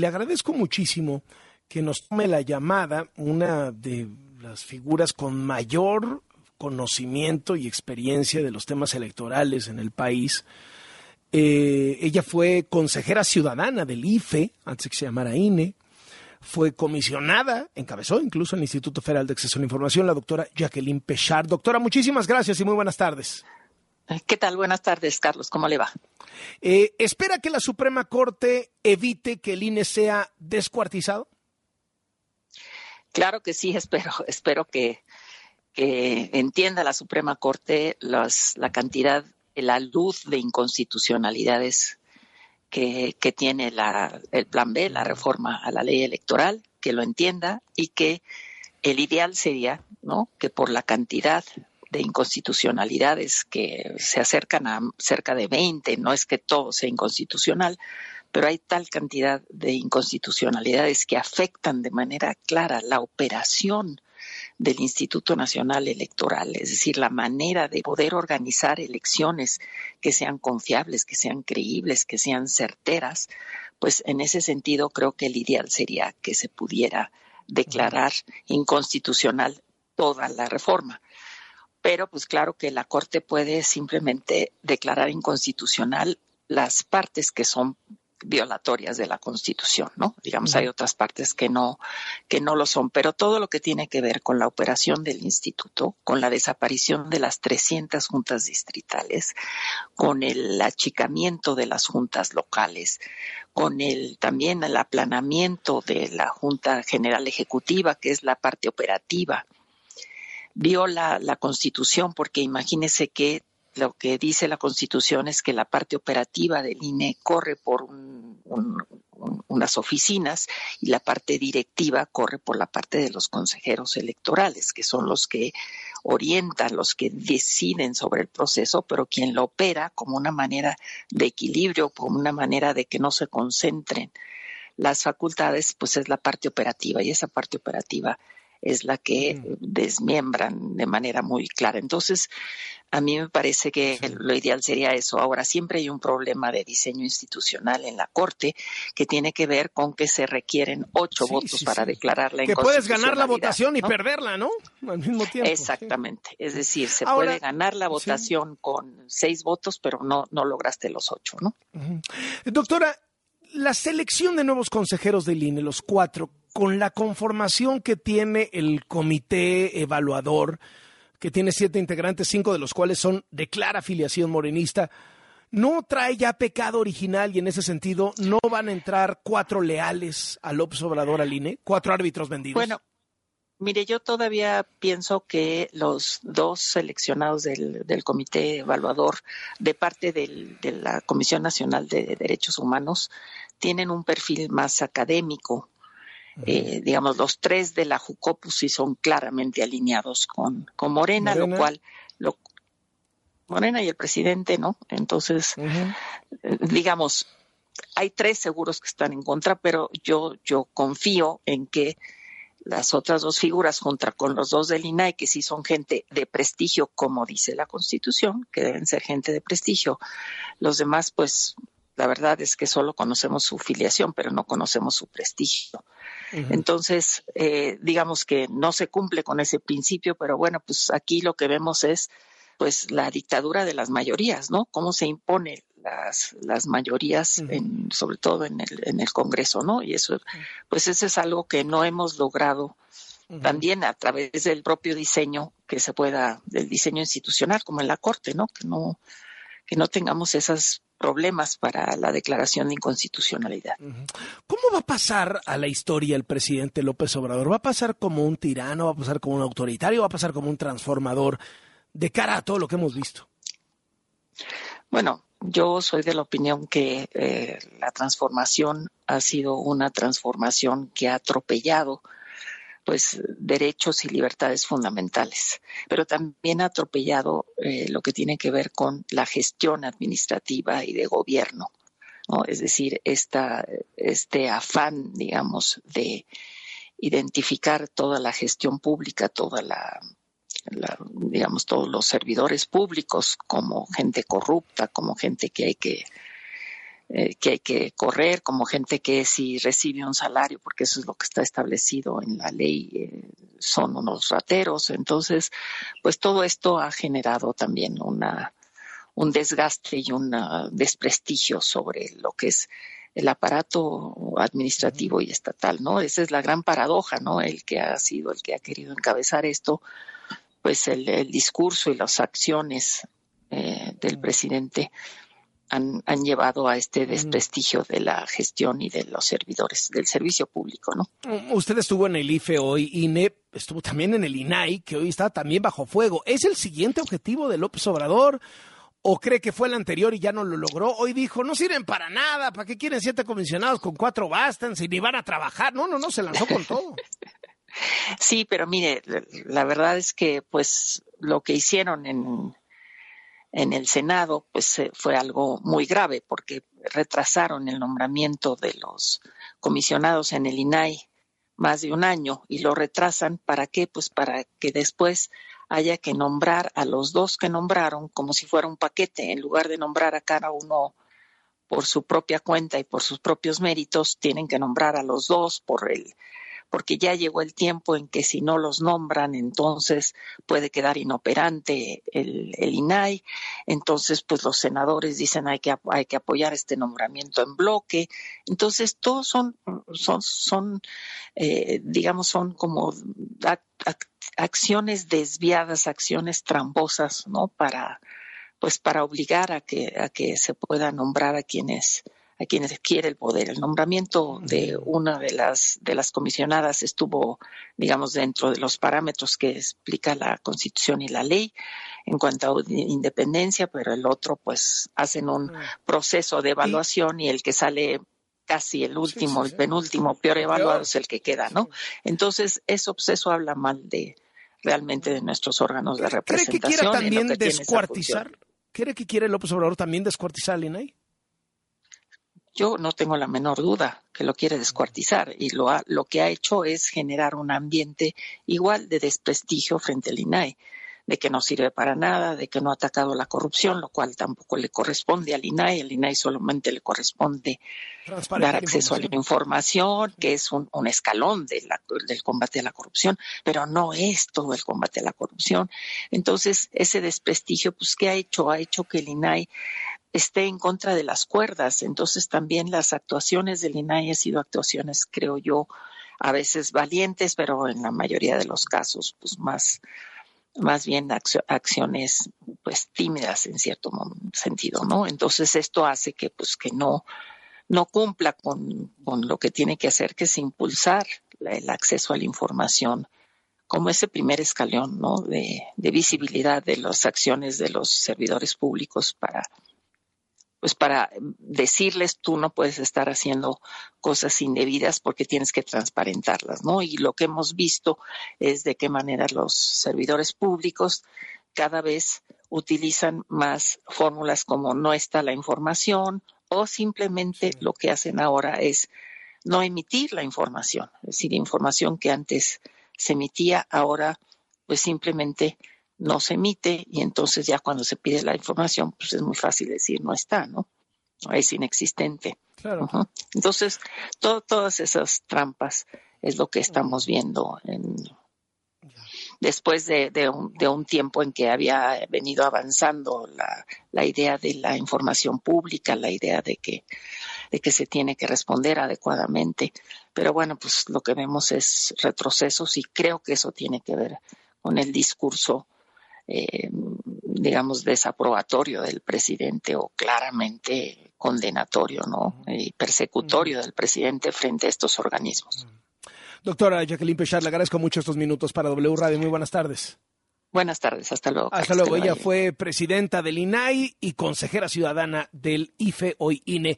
Le agradezco muchísimo que nos tome la llamada una de las figuras con mayor conocimiento y experiencia de los temas electorales en el país. Eh, ella fue consejera ciudadana del IFE, antes que se llamara INE. Fue comisionada, encabezó incluso el Instituto Federal de Acceso a la Información, la doctora Jacqueline Pechard. Doctora, muchísimas gracias y muy buenas tardes. ¿Qué tal? Buenas tardes, Carlos. ¿Cómo le va? Eh, ¿Espera que la Suprema Corte evite que el INE sea descuartizado? Claro que sí, espero, espero que, entienda la Suprema Corte la cantidad, la luz de inconstitucionalidades que, tiene el plan B, la reforma a la ley electoral, que lo entienda y que el ideal sería ¿no? que por la cantidad de inconstitucionalidades que se acercan a cerca de 20, no es que todo sea inconstitucional, pero hay tal cantidad de inconstitucionalidades que afectan de manera clara la operación del Instituto Nacional Electoral, es decir, la manera de poder organizar elecciones que sean confiables, que sean creíbles, que sean certeras, pues en ese sentido creo que el ideal sería que se pudiera declarar inconstitucional toda la reforma pero pues claro que la Corte puede simplemente declarar inconstitucional las partes que son violatorias de la Constitución, ¿no? Digamos, hay otras partes que no, que no lo son, pero todo lo que tiene que ver con la operación del instituto, con la desaparición de las 300 juntas distritales, con el achicamiento de las juntas locales, con el también el aplanamiento de la Junta General Ejecutiva, que es la parte operativa, viola la Constitución, porque imagínese que lo que dice la Constitución es que la parte operativa del INE corre por unas oficinas y la parte directiva corre por la parte de los consejeros electorales, que son los que orientan, los que deciden sobre el proceso, pero quien lo opera como una manera de equilibrio, como una manera de que no se concentren las facultades, pues es la parte operativa y esa parte operativa es la que desmiembran de manera muy clara. Entonces, a mí me parece que lo ideal sería eso. Ahora, siempre hay un problema de diseño institucional en la Corte que tiene que ver con que se requieren ocho votos para declarar la Que puedes ganar la votación y perderla, ¿no? Al mismo tiempo. Exactamente. Es decir, se puede ganar la votación con seis votos, pero no, no lograste los ocho, ¿no? Doctora, la selección de nuevos consejeros del INE, los cuatro, con la conformación que tiene el comité evaluador, que tiene siete integrantes, cinco de los cuales son de clara afiliación morenista, ¿no trae ya pecado original y en ese sentido no van a entrar cuatro leales a López Obrador al INE, cuatro árbitros vendidos? Bueno, mire, yo todavía pienso que los dos seleccionados del, comité evaluador de parte de la Comisión Nacional de Derechos Humanos tienen un perfil más académico. Eh, digamos, los tres de la Jucopus sí son claramente alineados con, con Morena, lo cual, lo, Morena y el presidente, ¿no? Entonces, eh, digamos, hay tres seguros que están en contra, pero yo, yo confío en que las otras dos figuras, junto con los dos del INAI, que sí son gente de prestigio, como dice la Constitución, que deben ser gente de prestigio, los demás, pues, la verdad es que solo conocemos su filiación, pero no conocemos su prestigio. Entonces, eh, digamos que no se cumple con ese principio, pero bueno, pues aquí lo que vemos es pues la dictadura de las mayorías, ¿no? Cómo se impone las, las mayorías, en, sobre todo en el, en el Congreso, ¿no? Y eso, pues eso es algo que no hemos logrado también a través del propio diseño que se pueda, del diseño institucional, como en la Corte, ¿no? Que no, que no tengamos esas problemas para la declaración de inconstitucionalidad. ¿Cómo va a pasar a la historia el presidente López Obrador? ¿Va a pasar como un tirano? ¿Va a pasar como un autoritario? ¿Va a pasar como un transformador de cara a todo lo que hemos visto? Bueno, yo soy de la opinión que eh, la transformación ha sido una transformación que ha atropellado pues derechos y libertades fundamentales, pero también ha atropellado eh, lo que tiene que ver con la gestión administrativa y de gobierno, ¿no? Es decir, esta, este afán, digamos, de identificar toda la gestión pública, toda la, digamos, todos los servidores públicos como gente corrupta, como gente que hay que eh, que hay que correr, como gente que si recibe un salario, porque eso es lo que está establecido en la ley, eh, son unos rateros. Entonces, pues todo esto ha generado también una, un desgaste y un desprestigio sobre lo que es el aparato administrativo y estatal, ¿no? Esa es la gran paradoja, ¿no? El que ha sido el que ha querido encabezar esto, pues el, el discurso y las acciones eh, del presidente han, han, llevado a este desprestigio de la gestión y de los servidores del servicio público, ¿no? Usted estuvo en el IFE hoy, INE, estuvo también en el INAI, que hoy está también bajo fuego. ¿Es el siguiente objetivo de López Obrador? ¿O cree que fue el anterior y ya no lo logró? Hoy dijo, no sirven para nada, ¿para qué quieren siete comisionados? Con cuatro bastan, si ni van a trabajar. No, no, no, se lanzó con todo. sí, pero mire, la verdad es que pues lo que hicieron en, en el Senado, pues eh, fue algo muy grave porque retrasaron el nombramiento de los comisionados en el INAI más de un año y lo retrasan para qué? Pues para que después haya que nombrar a los dos que nombraron como si fuera un paquete, en lugar de nombrar a cada uno por su propia cuenta y por sus propios méritos, tienen que nombrar a los dos por el porque ya llegó el tiempo en que si no los nombran, entonces puede quedar inoperante el, el INAI. Entonces, pues los senadores dicen hay que, hay que apoyar este nombramiento en bloque. Entonces, todos son, son, son eh, digamos, son como acciones desviadas, acciones tramposas, ¿no? Para, pues para obligar a que, a que se pueda nombrar a quienes a quienes quiere el poder. El nombramiento de una de las, de las comisionadas estuvo, digamos, dentro de los parámetros que explica la Constitución y la ley en cuanto a independencia, pero el otro, pues, hacen un proceso de evaluación y el que sale casi el último, el penúltimo, peor evaluado es el que queda, ¿no? Entonces, eso, pues, eso habla mal de realmente de nuestros órganos de representación. ¿Cree que quiera también descuartizar? ¿Cree que quiere López Obrador también descuartizar al INAI? Yo no tengo la menor duda que lo quiere descuartizar y lo, ha, lo que ha hecho es generar un ambiente igual de desprestigio frente al INAI, de que no sirve para nada, de que no ha atacado la corrupción, lo cual tampoco le corresponde al INAI. Al INAI solamente le corresponde dar acceso a la información, que es un, un escalón de la, del combate a la corrupción, pero no es todo el combate a la corrupción. Entonces, ese desprestigio, pues, ¿qué ha hecho? Ha hecho que el INAI esté en contra de las cuerdas. Entonces también las actuaciones del INAI han sido actuaciones, creo yo, a veces valientes, pero en la mayoría de los casos, pues más, más bien acciones pues tímidas en cierto sentido, ¿no? Entonces esto hace que pues que no, no cumpla con, con lo que tiene que hacer, que es impulsar el acceso a la información como ese primer escalón, ¿no? De, de visibilidad de las acciones de los servidores públicos para pues para decirles tú no puedes estar haciendo cosas indebidas porque tienes que transparentarlas, ¿no? Y lo que hemos visto es de qué manera los servidores públicos cada vez utilizan más fórmulas como no está la información o simplemente lo que hacen ahora es no emitir la información, es decir, información que antes se emitía ahora pues simplemente no se emite y entonces ya cuando se pide la información, pues es muy fácil decir no está, ¿no? Es inexistente. Claro. Entonces, todas esas trampas es lo que estamos viendo en, después de, de, un, de, un, tiempo en que había venido avanzando la, la, idea de la información pública, la idea de que, de que se tiene que responder adecuadamente. Pero bueno, pues lo que vemos es retrocesos y creo que eso tiene que ver con el discurso eh, digamos, desaprobatorio del presidente o claramente condenatorio, ¿no? Y persecutorio del presidente frente a estos organismos. Doctora Jacqueline Pechard, le agradezco mucho estos minutos para W Radio. Muy buenas tardes. Buenas tardes, hasta luego. Hasta luego. Ella fue presidenta del INAI y consejera ciudadana del IFE, hoy INE.